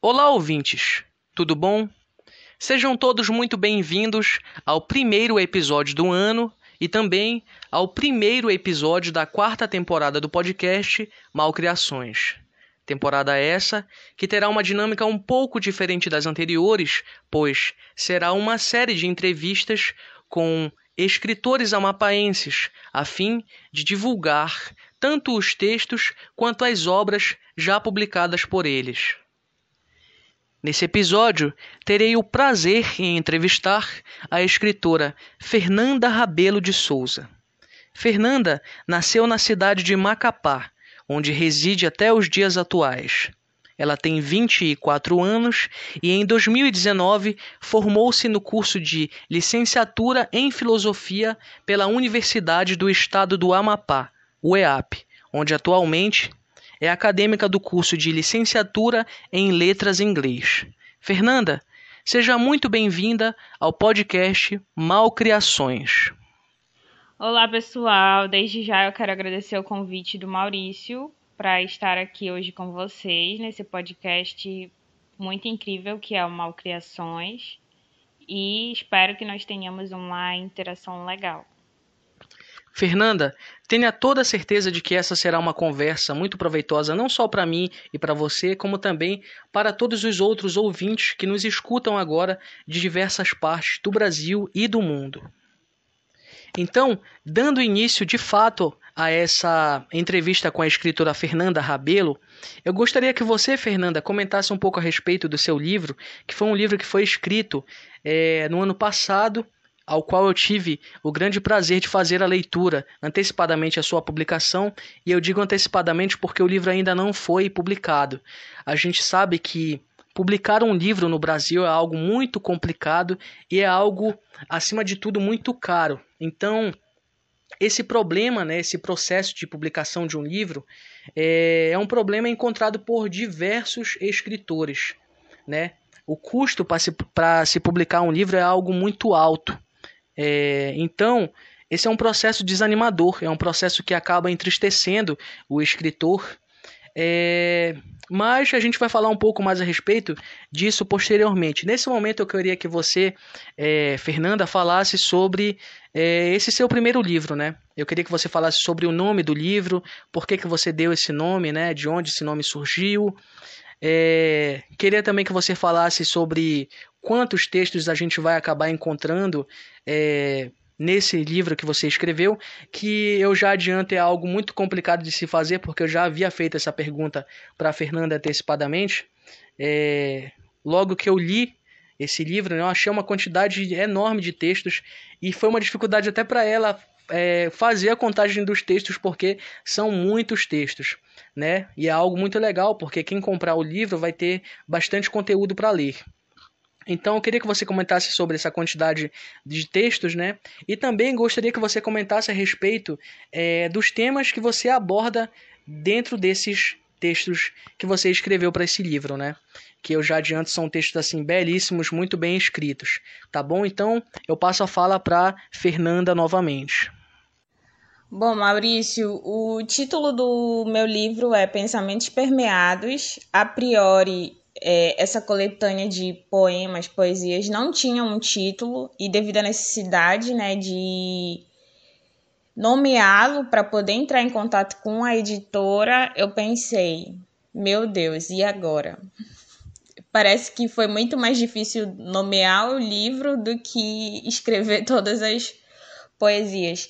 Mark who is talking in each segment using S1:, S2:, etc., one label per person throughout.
S1: Olá, ouvintes! Tudo bom? Sejam todos muito bem-vindos ao primeiro episódio do ano e também ao primeiro episódio da quarta temporada do podcast Malcriações. Temporada essa que terá uma dinâmica um pouco diferente das anteriores, pois será uma série de entrevistas com escritores amapaenses, a fim de divulgar tanto os textos quanto as obras já publicadas por eles. Nesse episódio, terei o prazer em entrevistar a escritora Fernanda Rabelo de Souza. Fernanda nasceu na cidade de Macapá, onde reside até os dias atuais. Ela tem 24 anos e em 2019 formou-se no curso de Licenciatura em Filosofia pela Universidade do Estado do Amapá, UEAP, onde atualmente é acadêmica do curso de Licenciatura em Letras em Inglês. Fernanda, seja muito bem-vinda ao podcast Malcriações.
S2: Olá, pessoal. Desde já eu quero agradecer o convite do Maurício para estar aqui hoje com vocês nesse podcast muito incrível que é o Malcriações e espero que nós tenhamos uma interação legal.
S1: Fernanda, tenha toda a certeza de que essa será uma conversa muito proveitosa não só para mim e para você, como também para todos os outros ouvintes que nos escutam agora de diversas partes do Brasil e do mundo. Então, dando início de fato a essa entrevista com a escritora Fernanda Rabelo, eu gostaria que você, Fernanda, comentasse um pouco a respeito do seu livro, que foi um livro que foi escrito é, no ano passado ao qual eu tive o grande prazer de fazer a leitura antecipadamente a sua publicação, e eu digo antecipadamente porque o livro ainda não foi publicado. A gente sabe que publicar um livro no Brasil é algo muito complicado e é algo, acima de tudo, muito caro. Então, esse problema, né, esse processo de publicação de um livro, é, é um problema encontrado por diversos escritores. Né? O custo para se, se publicar um livro é algo muito alto. É, então, esse é um processo desanimador, é um processo que acaba entristecendo o escritor. É, mas a gente vai falar um pouco mais a respeito disso posteriormente. Nesse momento, eu queria que você, é, Fernanda, falasse sobre é, esse seu primeiro livro, né? Eu queria que você falasse sobre o nome do livro, por que, que você deu esse nome, né? De onde esse nome surgiu. É, queria também que você falasse sobre quantos textos a gente vai acabar encontrando é, nesse livro que você escreveu, que eu já adianto é algo muito complicado de se fazer, porque eu já havia feito essa pergunta para Fernanda antecipadamente. É, logo que eu li esse livro, né, eu achei uma quantidade enorme de textos e foi uma dificuldade até para ela é, fazer a contagem dos textos, porque são muitos textos. Né? E é algo muito legal, porque quem comprar o livro vai ter bastante conteúdo para ler. Então eu queria que você comentasse sobre essa quantidade de textos, né? E também gostaria que você comentasse a respeito é, dos temas que você aborda dentro desses textos que você escreveu para esse livro, né? Que eu já adianto são textos assim belíssimos, muito bem escritos, tá bom? Então eu passo a fala para Fernanda novamente.
S2: Bom, Maurício, o título do meu livro é Pensamentos Permeados. A priori, é, essa coletânea de poemas, poesias não tinha um título e devido à necessidade, né, de nomeá-lo para poder entrar em contato com a editora, eu pensei, meu Deus, e agora? Parece que foi muito mais difícil nomear o livro do que escrever todas as poesias.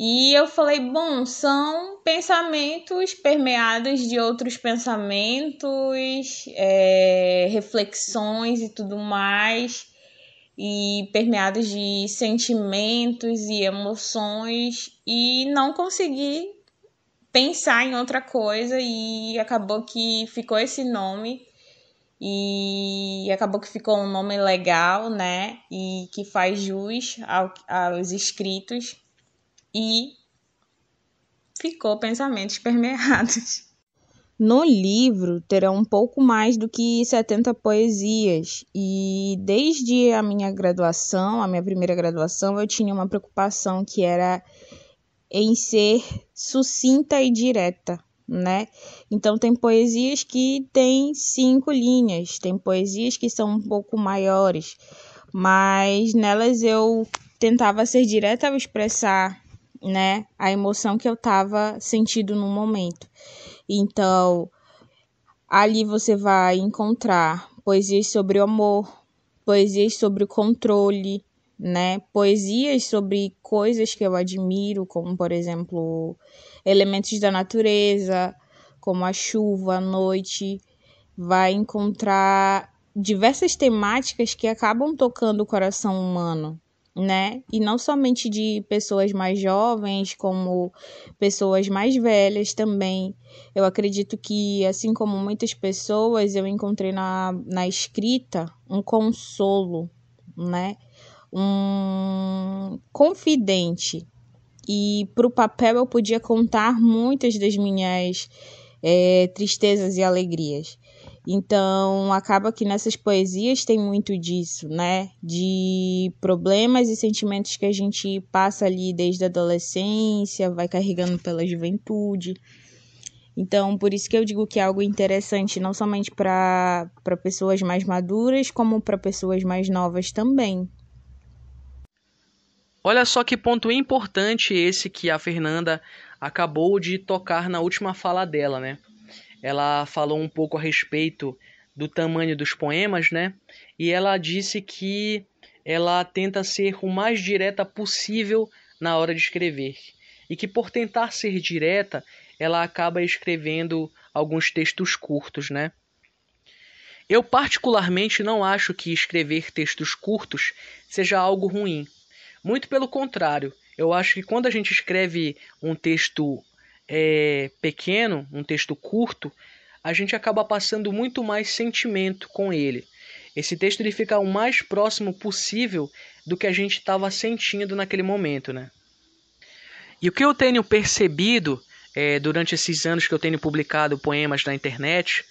S2: E eu falei, bom, são pensamentos permeados de outros pensamentos, é, reflexões e tudo mais, e permeados de sentimentos e emoções, e não consegui pensar em outra coisa, e acabou que ficou esse nome. E acabou que ficou um nome legal, né? E que faz jus ao, aos escritos e ficou pensamentos permeados. No livro terão um pouco mais do que 70 poesias, e desde a minha graduação, a minha primeira graduação, eu tinha uma preocupação que era em ser sucinta e direta, né? Então tem poesias que têm cinco linhas, tem poesias que são um pouco maiores, mas nelas eu tentava ser direta ao expressar, né, a emoção que eu estava sentindo no momento. Então, ali você vai encontrar poesias sobre o amor, poesias sobre o controle, né? Poesias sobre coisas que eu admiro, como por exemplo, elementos da natureza, como a chuva, a noite, vai encontrar diversas temáticas que acabam tocando o coração humano, né? E não somente de pessoas mais jovens, como pessoas mais velhas também. Eu acredito que, assim como muitas pessoas, eu encontrei na, na escrita um consolo, né? Um confidente e para o papel eu podia contar muitas das minhas é, tristezas e alegrias. Então, acaba que nessas poesias tem muito disso, né? De problemas e sentimentos que a gente passa ali desde a adolescência, vai carregando pela juventude. Então, por isso que eu digo que é algo interessante, não somente para pessoas mais maduras, como para pessoas mais novas também.
S1: Olha só que ponto importante esse que a Fernanda acabou de tocar na última fala dela, né? Ela falou um pouco a respeito do tamanho dos poemas, né? E ela disse que ela tenta ser o mais direta possível na hora de escrever. E que por tentar ser direta, ela acaba escrevendo alguns textos curtos, né? Eu particularmente não acho que escrever textos curtos seja algo ruim. Muito pelo contrário, eu acho que quando a gente escreve um texto é, pequeno, um texto curto, a gente acaba passando muito mais sentimento com ele. Esse texto ele fica o mais próximo possível do que a gente estava sentindo naquele momento, né? E o que eu tenho percebido é, durante esses anos que eu tenho publicado poemas na internet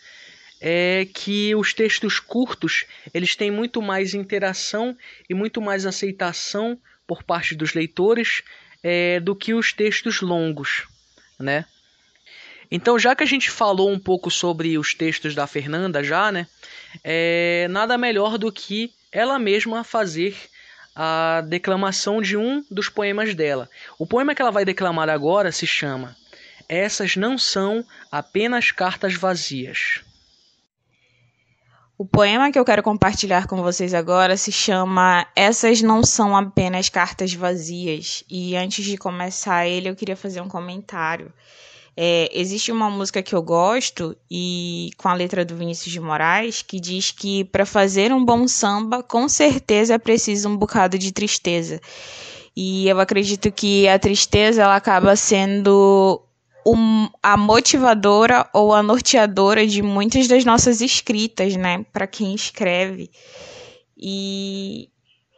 S1: é que os textos curtos eles têm muito mais interação e muito mais aceitação por parte dos leitores é, do que os textos longos, né? Então, já que a gente falou um pouco sobre os textos da Fernanda já, né? É, nada melhor do que ela mesma fazer a declamação de um dos poemas dela. O poema que ela vai declamar agora se chama Essas não são apenas cartas vazias.
S2: O poema que eu quero compartilhar com vocês agora se chama Essas Não São Apenas Cartas Vazias. E antes de começar ele, eu queria fazer um comentário. É, existe uma música que eu gosto, e com a letra do Vinícius de Moraes, que diz que para fazer um bom samba, com certeza é preciso um bocado de tristeza. E eu acredito que a tristeza ela acaba sendo um, a motivadora ou a norteadora de muitas das nossas escritas, né? Para quem escreve. E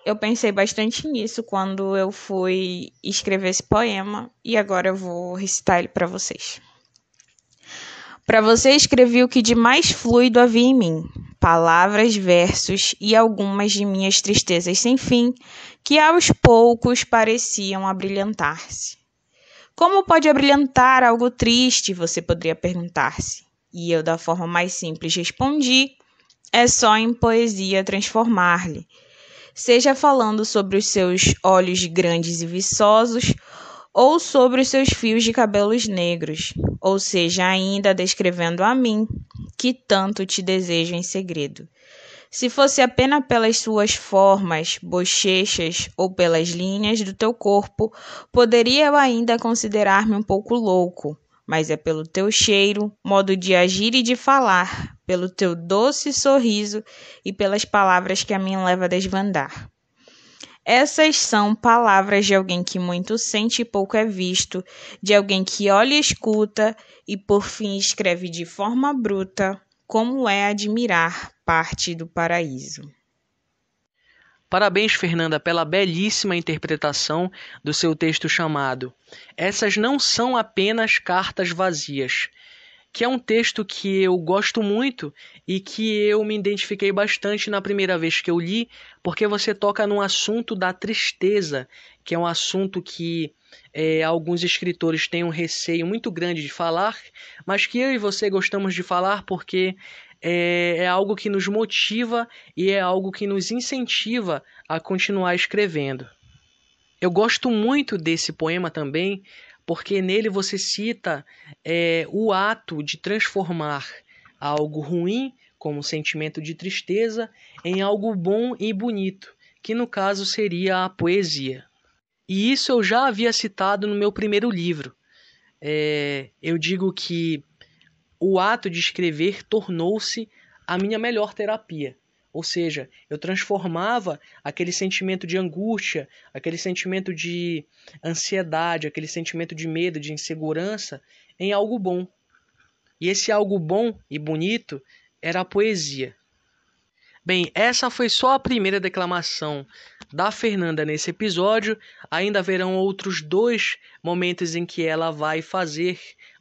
S2: eu pensei bastante nisso quando eu fui escrever esse poema e agora eu vou recitar ele para vocês. Para você escrevi o que de mais fluido havia em mim, palavras, versos e algumas de minhas tristezas sem fim, que aos poucos pareciam abrilhantar-se. Como pode abrilhantar algo triste? Você poderia perguntar-se. E eu, da forma mais simples, respondi: é só em poesia transformar-lhe. Seja falando sobre os seus olhos grandes e viçosos, ou sobre os seus fios de cabelos negros, ou seja, ainda descrevendo a mim, que tanto te desejo em segredo. Se fosse apenas pelas suas formas, bochechas ou pelas linhas do teu corpo, poderia eu ainda considerar-me um pouco louco, mas é pelo teu cheiro, modo de agir e de falar, pelo teu doce sorriso e pelas palavras que a mim leva a desvandar. Essas são palavras de alguém que muito sente e pouco é visto, de alguém que olha e escuta e por fim escreve de forma bruta como é admirar parte do paraíso.
S1: Parabéns, Fernanda, pela belíssima interpretação do seu texto chamado Essas Não São Apenas Cartas Vazias, que é um texto que eu gosto muito e que eu me identifiquei bastante na primeira vez que eu li, porque você toca num assunto da tristeza que é um assunto que é, alguns escritores têm um receio muito grande de falar, mas que eu e você gostamos de falar porque é, é algo que nos motiva e é algo que nos incentiva a continuar escrevendo. Eu gosto muito desse poema também, porque nele você cita é, o ato de transformar algo ruim, como sentimento de tristeza, em algo bom e bonito, que no caso seria a poesia. E isso eu já havia citado no meu primeiro livro. É, eu digo que o ato de escrever tornou-se a minha melhor terapia. Ou seja, eu transformava aquele sentimento de angústia, aquele sentimento de ansiedade, aquele sentimento de medo, de insegurança, em algo bom. E esse algo bom e bonito era a poesia. Bem, essa foi só a primeira declamação da Fernanda nesse episódio. Ainda haverão outros dois momentos em que ela vai fazer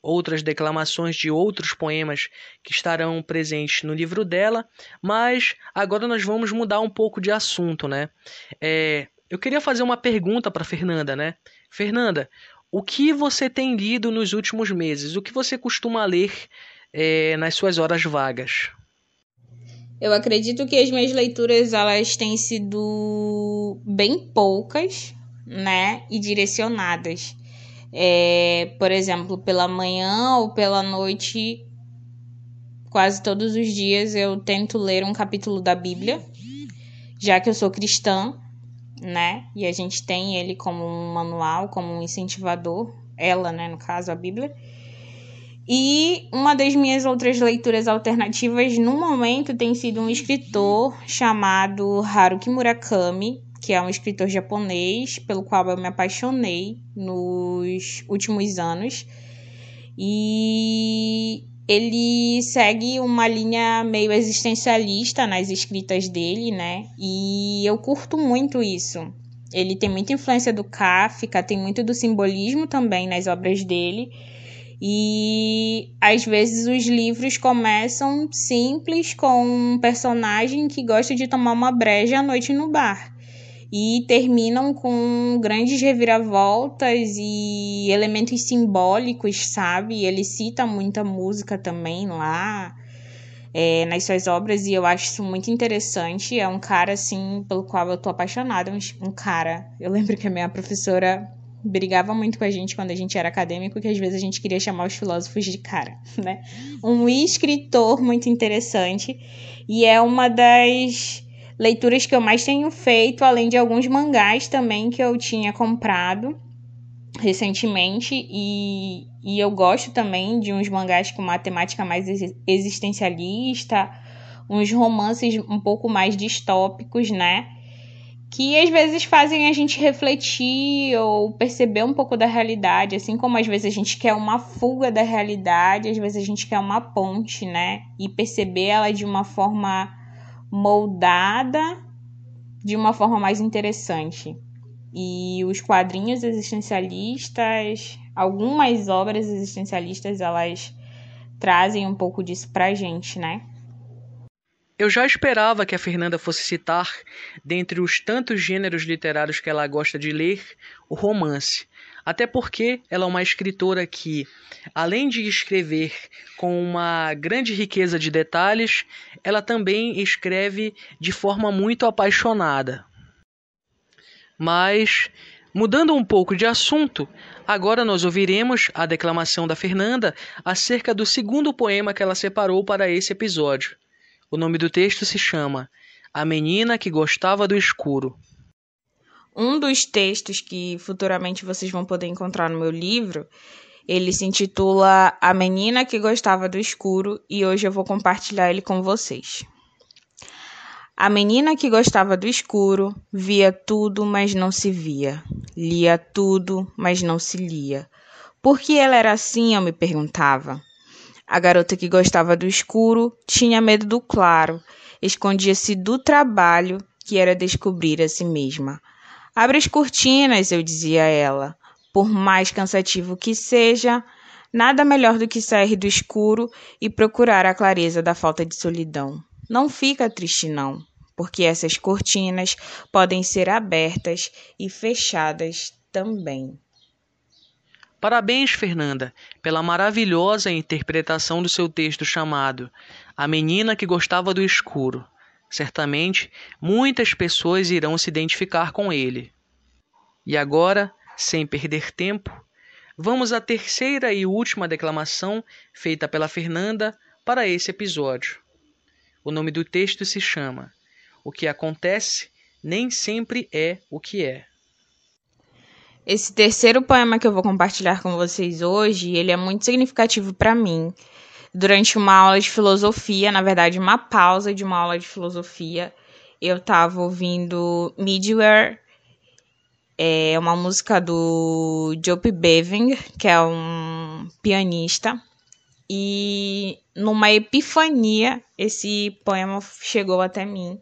S1: outras declamações de outros poemas que estarão presentes no livro dela. Mas agora nós vamos mudar um pouco de assunto, né? É, eu queria fazer uma pergunta para Fernanda, né? Fernanda, o que você tem lido nos últimos meses? O que você costuma ler é, nas suas horas vagas?
S2: Eu acredito que as minhas leituras elas têm sido bem poucas, né, e direcionadas. É, por exemplo, pela manhã ou pela noite, quase todos os dias eu tento ler um capítulo da Bíblia, já que eu sou cristã, né? E a gente tem ele como um manual, como um incentivador, ela, né, no caso, a Bíblia. E uma das minhas outras leituras alternativas no momento tem sido um escritor chamado Haruki Murakami, que é um escritor japonês pelo qual eu me apaixonei nos últimos anos. E ele segue uma linha meio existencialista nas escritas dele, né? E eu curto muito isso. Ele tem muita influência do Kafka, tem muito do simbolismo também nas obras dele. E às vezes os livros começam simples com um personagem que gosta de tomar uma breja à noite no bar e terminam com grandes reviravoltas e elementos simbólicos, sabe? Ele cita muita música também lá é, nas suas obras e eu acho isso muito interessante. É um cara assim pelo qual eu tô apaixonada, um, cara. Eu lembro que a minha professora brigava muito com a gente quando a gente era acadêmico, que às vezes a gente queria chamar os filósofos de cara, né? Um escritor muito interessante e é uma das leituras que eu mais tenho feito, além de alguns mangás também que eu tinha comprado recentemente e, e eu gosto também de uns mangás com uma temática mais existencialista, uns romances um pouco mais distópicos, né? que às vezes fazem a gente refletir ou perceber um pouco da realidade, assim como às vezes a gente quer uma fuga da realidade, às vezes a gente quer uma ponte, né? E perceber ela de uma forma moldada, de uma forma mais interessante. E os quadrinhos existencialistas, algumas obras existencialistas, elas trazem um pouco disso pra gente, né?
S1: Eu já esperava que a Fernanda fosse citar, dentre os tantos gêneros literários que ela gosta de ler, o romance. Até porque ela é uma escritora que, além de escrever com uma grande riqueza de detalhes, ela também escreve de forma muito apaixonada. Mas, mudando um pouco de assunto, agora nós ouviremos a declamação da Fernanda acerca do segundo poema que ela separou para esse episódio. O nome do texto se chama A Menina que Gostava do Escuro.
S2: Um dos textos que futuramente vocês vão poder encontrar no meu livro, ele se intitula A Menina que Gostava do Escuro e hoje eu vou compartilhar ele com vocês. A menina que gostava do escuro via tudo, mas não se via. Lia tudo, mas não se lia. Por que ela era assim, eu me perguntava. A garota que gostava do escuro tinha medo do claro, escondia-se do trabalho que era descobrir a si mesma. Abre as cortinas, eu dizia a ela. Por mais cansativo que seja, nada melhor do que sair do escuro e procurar a clareza da falta de solidão. Não fica triste, não. porque essas cortinas podem ser abertas e fechadas também.
S1: Parabéns, Fernanda, pela maravilhosa interpretação do seu texto chamado A Menina que Gostava do Escuro. Certamente muitas pessoas irão se identificar com ele. E agora, sem perder tempo, vamos à terceira e última declamação feita pela Fernanda para esse episódio. O nome do texto se chama O que acontece nem sempre é o que é.
S2: Esse terceiro poema que eu vou compartilhar com vocês hoje, ele é muito significativo para mim. Durante uma aula de filosofia, na verdade, uma pausa de uma aula de filosofia, eu estava ouvindo Midware, é uma música do Joe Beving, que é um pianista, e numa epifania esse poema chegou até mim.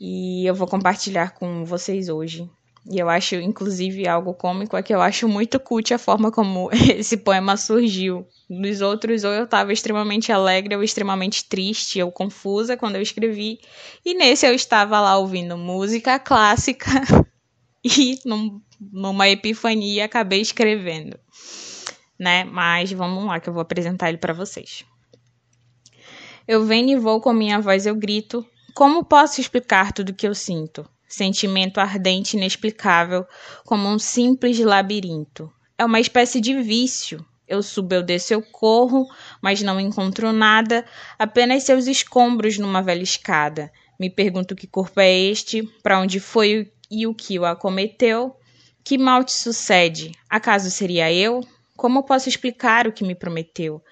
S2: E eu vou compartilhar com vocês hoje. E eu acho, inclusive, algo cômico é que eu acho muito cult a forma como esse poema surgiu. Nos outros, ou eu estava extremamente alegre, ou extremamente triste, ou confusa quando eu escrevi. E nesse eu estava lá ouvindo música clássica e num, numa epifania acabei escrevendo. Né? Mas vamos lá que eu vou apresentar ele para vocês. Eu venho e vou com minha voz eu grito. Como posso explicar tudo que eu sinto? Sentimento ardente inexplicável, como um simples labirinto. É uma espécie de vício. Eu subo, eu desço, eu corro, mas não encontro nada, apenas seus escombros numa velha escada. Me pergunto que corpo é este, para onde foi e o que o acometeu. Que mal te sucede? Acaso seria eu? Como posso explicar o que me prometeu?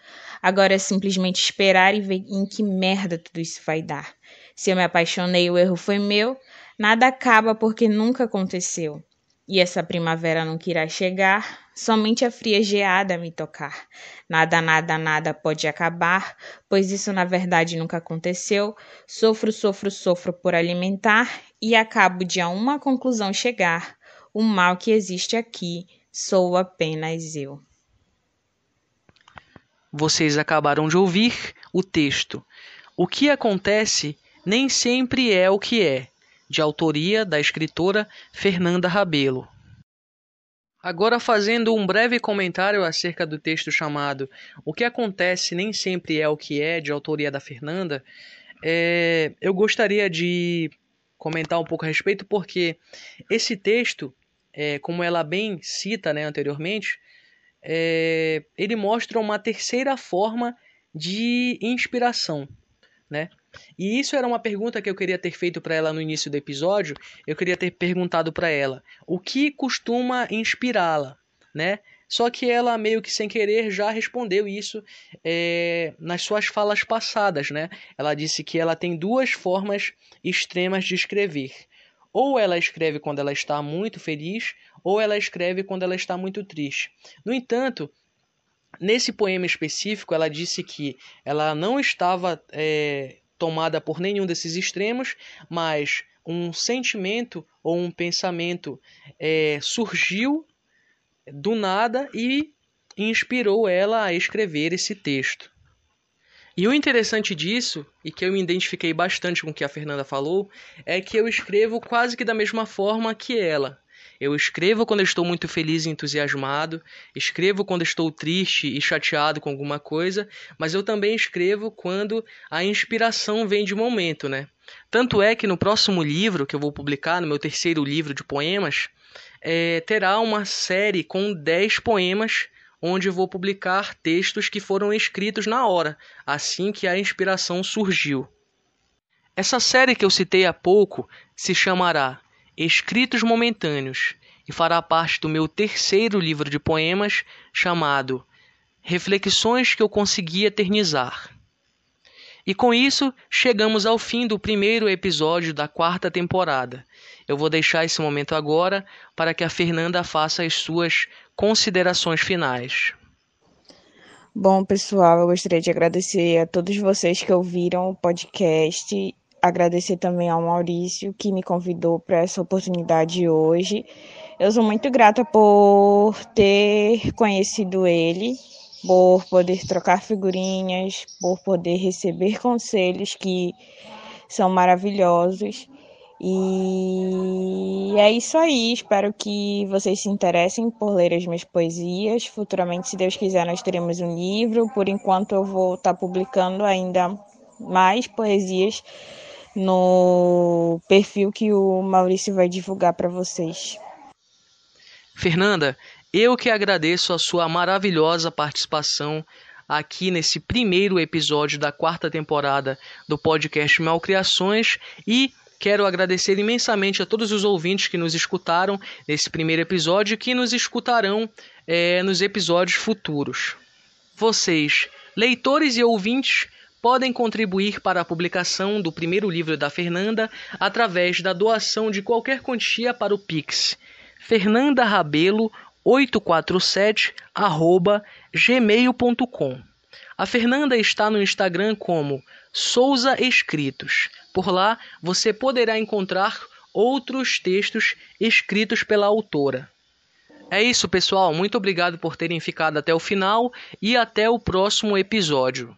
S2: Agora é simplesmente esperar e ver em que merda tudo isso vai dar. Se eu me apaixonei, o erro foi meu. Nada acaba porque nunca aconteceu. E essa primavera nunca irá chegar, somente a fria geada me tocar. Nada, nada, nada pode acabar, pois isso na verdade nunca aconteceu. Sofro, sofro, sofro por alimentar e acabo de a uma conclusão chegar. O mal que existe aqui sou apenas eu.
S1: Vocês acabaram de ouvir o texto. O que acontece nem sempre é o que é de autoria da escritora Fernanda Rabelo. Agora, fazendo um breve comentário acerca do texto chamado O que acontece nem sempre é o que é, de autoria da Fernanda, é, eu gostaria de comentar um pouco a respeito, porque esse texto, é, como ela bem cita né, anteriormente, é, ele mostra uma terceira forma de inspiração. Né? E isso era uma pergunta que eu queria ter feito para ela no início do episódio. Eu queria ter perguntado para ela o que costuma inspirá-la, né? Só que ela meio que sem querer já respondeu isso é, nas suas falas passadas, né? Ela disse que ela tem duas formas extremas de escrever. Ou ela escreve quando ela está muito feliz, ou ela escreve quando ela está muito triste. No entanto, nesse poema específico, ela disse que ela não estava é, tomada por nenhum desses extremos, mas um sentimento ou um pensamento é, surgiu do nada e inspirou ela a escrever esse texto. E o interessante disso, e que eu me identifiquei bastante com o que a Fernanda falou, é que eu escrevo quase que da mesma forma que ela. Eu escrevo quando estou muito feliz e entusiasmado, escrevo quando estou triste e chateado com alguma coisa, mas eu também escrevo quando a inspiração vem de momento, né? Tanto é que no próximo livro que eu vou publicar, no meu terceiro livro de poemas, é, terá uma série com 10 poemas onde eu vou publicar textos que foram escritos na hora, assim que a inspiração surgiu. Essa série que eu citei há pouco se chamará Escritos Momentâneos e fará parte do meu terceiro livro de poemas chamado Reflexões que eu consegui eternizar. E com isso, chegamos ao fim do primeiro episódio da quarta temporada. Eu vou deixar esse momento agora para que a Fernanda faça as suas considerações finais.
S2: Bom, pessoal, eu gostaria de agradecer a todos vocês que ouviram o podcast agradecer também ao Maurício que me convidou para essa oportunidade hoje. Eu sou muito grata por ter conhecido ele, por poder trocar figurinhas, por poder receber conselhos que são maravilhosos. E é isso aí. Espero que vocês se interessem por ler as minhas poesias. Futuramente, se Deus quiser, nós teremos um livro. Por enquanto, eu vou estar publicando ainda mais poesias no perfil que o Maurício vai divulgar para vocês.
S1: Fernanda, eu que agradeço a sua maravilhosa participação aqui nesse primeiro episódio da quarta temporada do podcast Malcriações e quero agradecer imensamente a todos os ouvintes que nos escutaram nesse primeiro episódio e que nos escutarão é, nos episódios futuros. Vocês, leitores e ouvintes, podem contribuir para a publicação do primeiro livro da Fernanda através da doação de qualquer quantia para o Pix fernandarabelo847 gmail.com. A Fernanda está no Instagram como Souza Escritos. Por lá você poderá encontrar outros textos escritos pela autora. É isso, pessoal. Muito obrigado por terem ficado até o final e até o próximo episódio.